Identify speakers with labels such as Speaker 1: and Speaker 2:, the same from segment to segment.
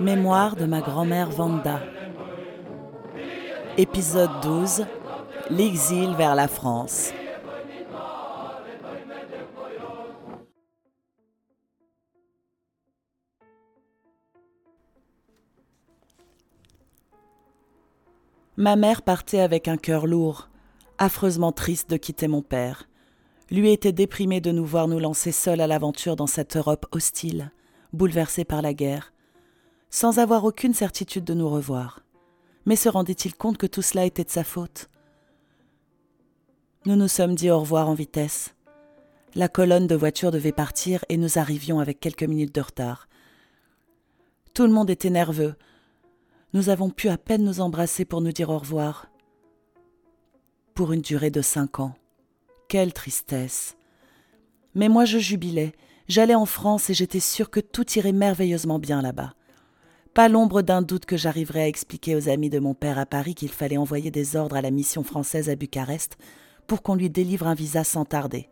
Speaker 1: Mémoire de ma grand-mère Vanda. Épisode 12. L'exil vers la France. Ma mère partait avec un cœur lourd, affreusement triste de quitter mon père. Lui était déprimé de nous voir nous lancer seuls à l'aventure dans cette Europe hostile, bouleversée par la guerre sans avoir aucune certitude de nous revoir. Mais se rendait-il compte que tout cela était de sa faute? Nous nous sommes dit au revoir en vitesse. La colonne de voitures devait partir et nous arrivions avec quelques minutes de retard. Tout le monde était nerveux. Nous avons pu à peine nous embrasser pour nous dire au revoir. Pour une durée de cinq ans. Quelle tristesse. Mais moi je jubilais. J'allais en France et j'étais sûre que tout irait merveilleusement bien là-bas. Pas l'ombre d'un doute que j'arriverais à expliquer aux amis de mon père à Paris qu'il fallait envoyer des ordres à la mission française à Bucarest pour qu'on lui délivre un visa sans tarder.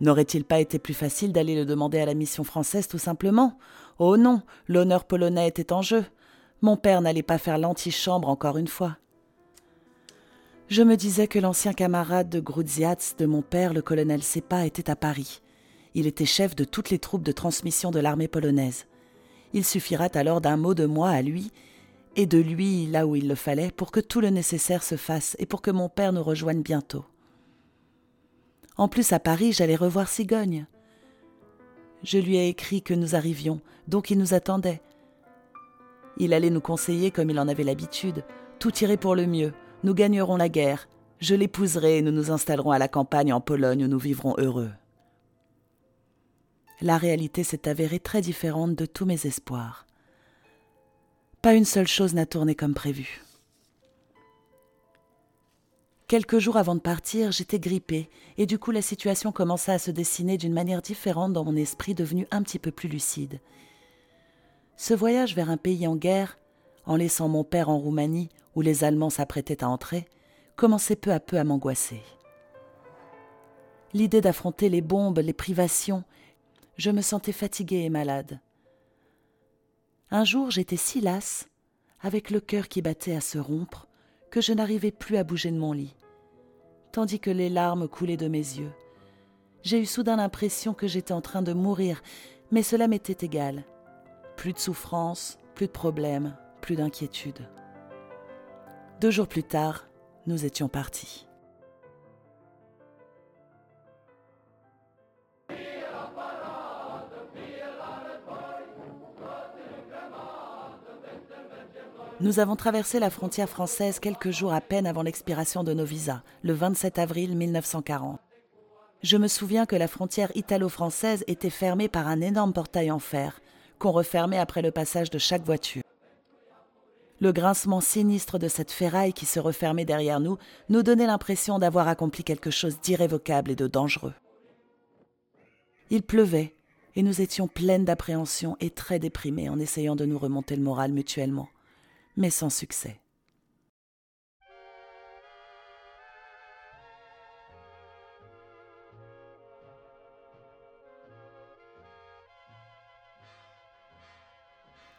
Speaker 1: N'aurait-il pas été plus facile d'aller le demander à la mission française tout simplement? Oh non, l'honneur polonais était en jeu. Mon père n'allait pas faire l'antichambre encore une fois. Je me disais que l'ancien camarade de Grudziatz de mon père, le colonel Sepa, était à Paris il était chef de toutes les troupes de transmission de l'armée polonaise. Il suffira alors d'un mot de moi à lui, et de lui là où il le fallait, pour que tout le nécessaire se fasse et pour que mon père nous rejoigne bientôt. En plus, à Paris, j'allais revoir Cigogne. Je lui ai écrit que nous arrivions, donc il nous attendait. Il allait nous conseiller comme il en avait l'habitude. Tout irait pour le mieux. Nous gagnerons la guerre. Je l'épouserai et nous nous installerons à la campagne en Pologne où nous vivrons heureux la réalité s'est avérée très différente de tous mes espoirs. Pas une seule chose n'a tourné comme prévu. Quelques jours avant de partir, j'étais grippée, et du coup la situation commença à se dessiner d'une manière différente dans mon esprit devenu un petit peu plus lucide. Ce voyage vers un pays en guerre, en laissant mon père en Roumanie, où les Allemands s'apprêtaient à entrer, commençait peu à peu à m'angoisser. L'idée d'affronter les bombes, les privations, je me sentais fatiguée et malade. Un jour j'étais si lasse, avec le cœur qui battait à se rompre, que je n'arrivais plus à bouger de mon lit, tandis que les larmes coulaient de mes yeux. J'ai eu soudain l'impression que j'étais en train de mourir, mais cela m'était égal. Plus de souffrance, plus de problèmes, plus d'inquiétude. Deux jours plus tard, nous étions partis. Nous avons traversé la frontière française quelques jours à peine avant l'expiration de nos visas, le 27 avril 1940. Je me souviens que la frontière italo-française était fermée par un énorme portail en fer, qu'on refermait après le passage de chaque voiture. Le grincement sinistre de cette ferraille qui se refermait derrière nous nous donnait l'impression d'avoir accompli quelque chose d'irrévocable et de dangereux. Il pleuvait, et nous étions pleines d'appréhension et très déprimées en essayant de nous remonter le moral mutuellement mais sans succès.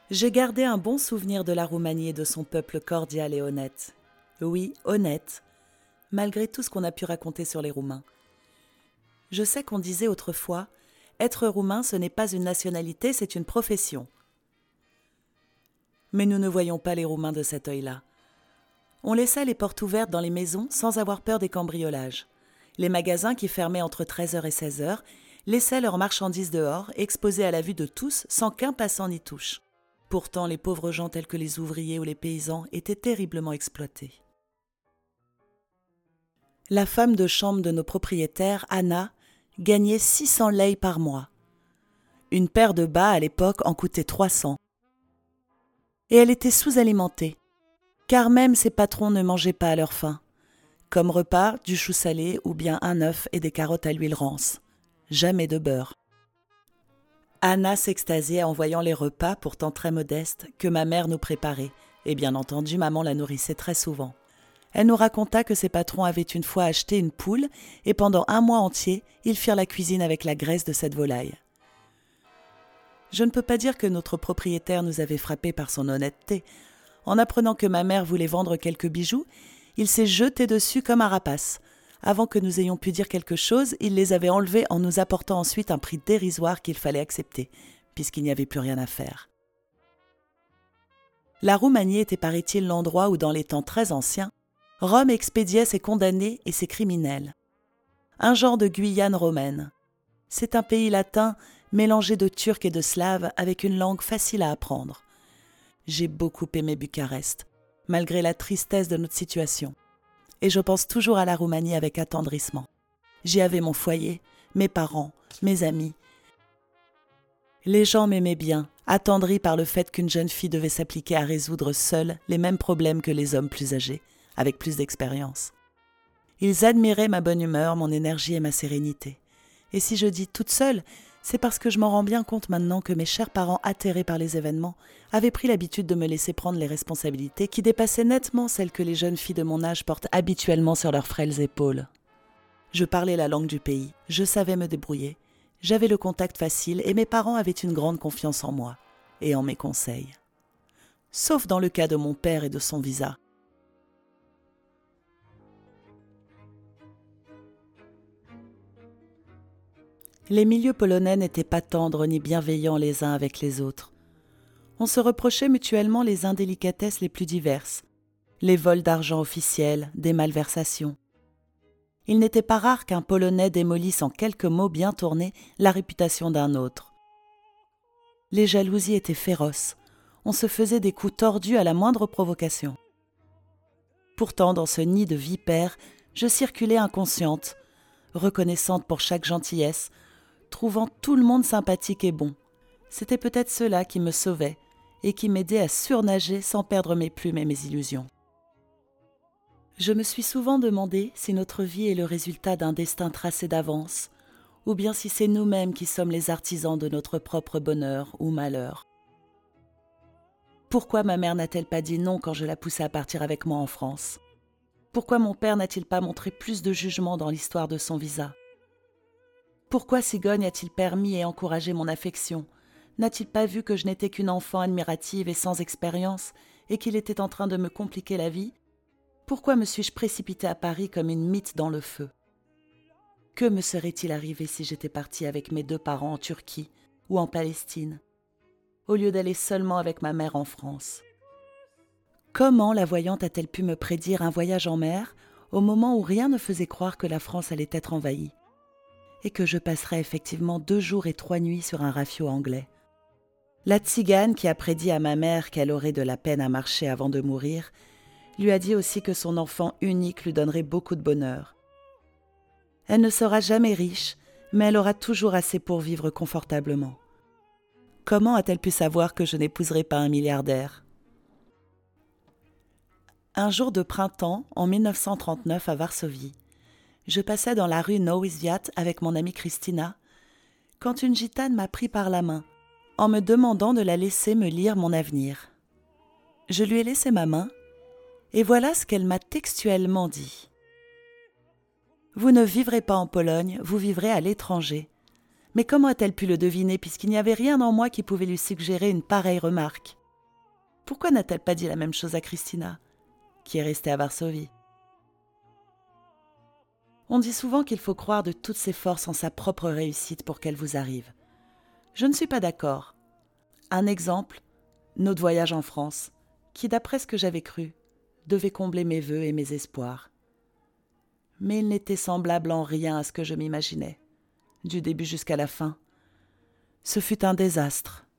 Speaker 1: J'ai gardé un bon souvenir de la Roumanie et de son peuple cordial et honnête. Oui, honnête, malgré tout ce qu'on a pu raconter sur les Roumains. Je sais qu'on disait autrefois être roumain, ce n'est pas une nationalité, c'est une profession mais nous ne voyons pas les Roumains de cet œil-là. On laissait les portes ouvertes dans les maisons sans avoir peur des cambriolages. Les magasins qui fermaient entre 13h et 16h laissaient leurs marchandises dehors, exposées à la vue de tous, sans qu'un passant n'y touche. Pourtant, les pauvres gens tels que les ouvriers ou les paysans étaient terriblement exploités. La femme de chambre de nos propriétaires, Anna, gagnait 600 lei par mois. Une paire de bas à l'époque en coûtait 300 et elle était sous-alimentée, car même ses patrons ne mangeaient pas à leur faim. Comme repas, du chou salé ou bien un œuf et des carottes à l'huile rance. Jamais de beurre. Anna s'extasiait en voyant les repas, pourtant très modestes, que ma mère nous préparait, et bien entendu maman la nourrissait très souvent. Elle nous raconta que ses patrons avaient une fois acheté une poule, et pendant un mois entier, ils firent la cuisine avec la graisse de cette volaille. Je ne peux pas dire que notre propriétaire nous avait frappés par son honnêteté. En apprenant que ma mère voulait vendre quelques bijoux, il s'est jeté dessus comme un rapace. Avant que nous ayons pu dire quelque chose, il les avait enlevés en nous apportant ensuite un prix dérisoire qu'il fallait accepter, puisqu'il n'y avait plus rien à faire. La Roumanie était, paraît-il, l'endroit où, dans les temps très anciens, Rome expédiait ses condamnés et ses criminels. Un genre de Guyane romaine. C'est un pays latin mélangé de turc et de slave avec une langue facile à apprendre. J'ai beaucoup aimé Bucarest, malgré la tristesse de notre situation et je pense toujours à la Roumanie avec attendrissement. J'y avais mon foyer, mes parents, mes amis. Les gens m'aimaient bien, attendris par le fait qu'une jeune fille devait s'appliquer à résoudre seule les mêmes problèmes que les hommes plus âgés, avec plus d'expérience. Ils admiraient ma bonne humeur, mon énergie et ma sérénité. Et si je dis toute seule, c'est parce que je m'en rends bien compte maintenant que mes chers parents atterrés par les événements avaient pris l'habitude de me laisser prendre les responsabilités qui dépassaient nettement celles que les jeunes filles de mon âge portent habituellement sur leurs frêles épaules. Je parlais la langue du pays, je savais me débrouiller, j'avais le contact facile et mes parents avaient une grande confiance en moi et en mes conseils. Sauf dans le cas de mon père et de son visa, Les milieux polonais n'étaient pas tendres ni bienveillants les uns avec les autres. On se reprochait mutuellement les indélicatesses les plus diverses, les vols d'argent officiels, des malversations. Il n'était pas rare qu'un Polonais démolisse en quelques mots bien tournés la réputation d'un autre. Les jalousies étaient féroces, on se faisait des coups tordus à la moindre provocation. Pourtant, dans ce nid de vipères, je circulais inconsciente, reconnaissante pour chaque gentillesse, trouvant tout le monde sympathique et bon. C'était peut-être cela qui me sauvait et qui m'aidait à surnager sans perdre mes plumes et mes illusions. Je me suis souvent demandé si notre vie est le résultat d'un destin tracé d'avance, ou bien si c'est nous-mêmes qui sommes les artisans de notre propre bonheur ou malheur. Pourquoi ma mère n'a-t-elle pas dit non quand je la poussais à partir avec moi en France? Pourquoi mon père n'a-t-il pas montré plus de jugement dans l'histoire de son visa? Pourquoi Sigogne a-t-il permis et encouragé mon affection? N'a-t-il pas vu que je n'étais qu'une enfant admirative et sans expérience, et qu'il était en train de me compliquer la vie? Pourquoi me suis-je précipitée à Paris comme une mythe dans le feu? Que me serait-il arrivé si j'étais partie avec mes deux parents en Turquie ou en Palestine, au lieu d'aller seulement avec ma mère en France? Comment la voyante a-t-elle pu me prédire un voyage en mer au moment où rien ne faisait croire que la France allait être envahie? Que je passerais effectivement deux jours et trois nuits sur un rafio anglais. La tzigane qui a prédit à ma mère qu'elle aurait de la peine à marcher avant de mourir, lui a dit aussi que son enfant unique lui donnerait beaucoup de bonheur. Elle ne sera jamais riche, mais elle aura toujours assez pour vivre confortablement. Comment a-t-elle pu savoir que je n'épouserai pas un milliardaire? Un jour de printemps, en 1939 à Varsovie, je passais dans la rue Nowisviat avec mon amie Christina, quand une gitane m'a pris par la main, en me demandant de la laisser me lire mon avenir. Je lui ai laissé ma main, et voilà ce qu'elle m'a textuellement dit. Vous ne vivrez pas en Pologne, vous vivrez à l'étranger. Mais comment a-t-elle pu le deviner puisqu'il n'y avait rien en moi qui pouvait lui suggérer une pareille remarque? Pourquoi n'a-t-elle pas dit la même chose à Christina, qui est restée à Varsovie? On dit souvent qu'il faut croire de toutes ses forces en sa propre réussite pour qu'elle vous arrive. Je ne suis pas d'accord. Un exemple, notre voyage en France, qui, d'après ce que j'avais cru, devait combler mes vœux et mes espoirs. Mais il n'était semblable en rien à ce que je m'imaginais, du début jusqu'à la fin. Ce fut un désastre,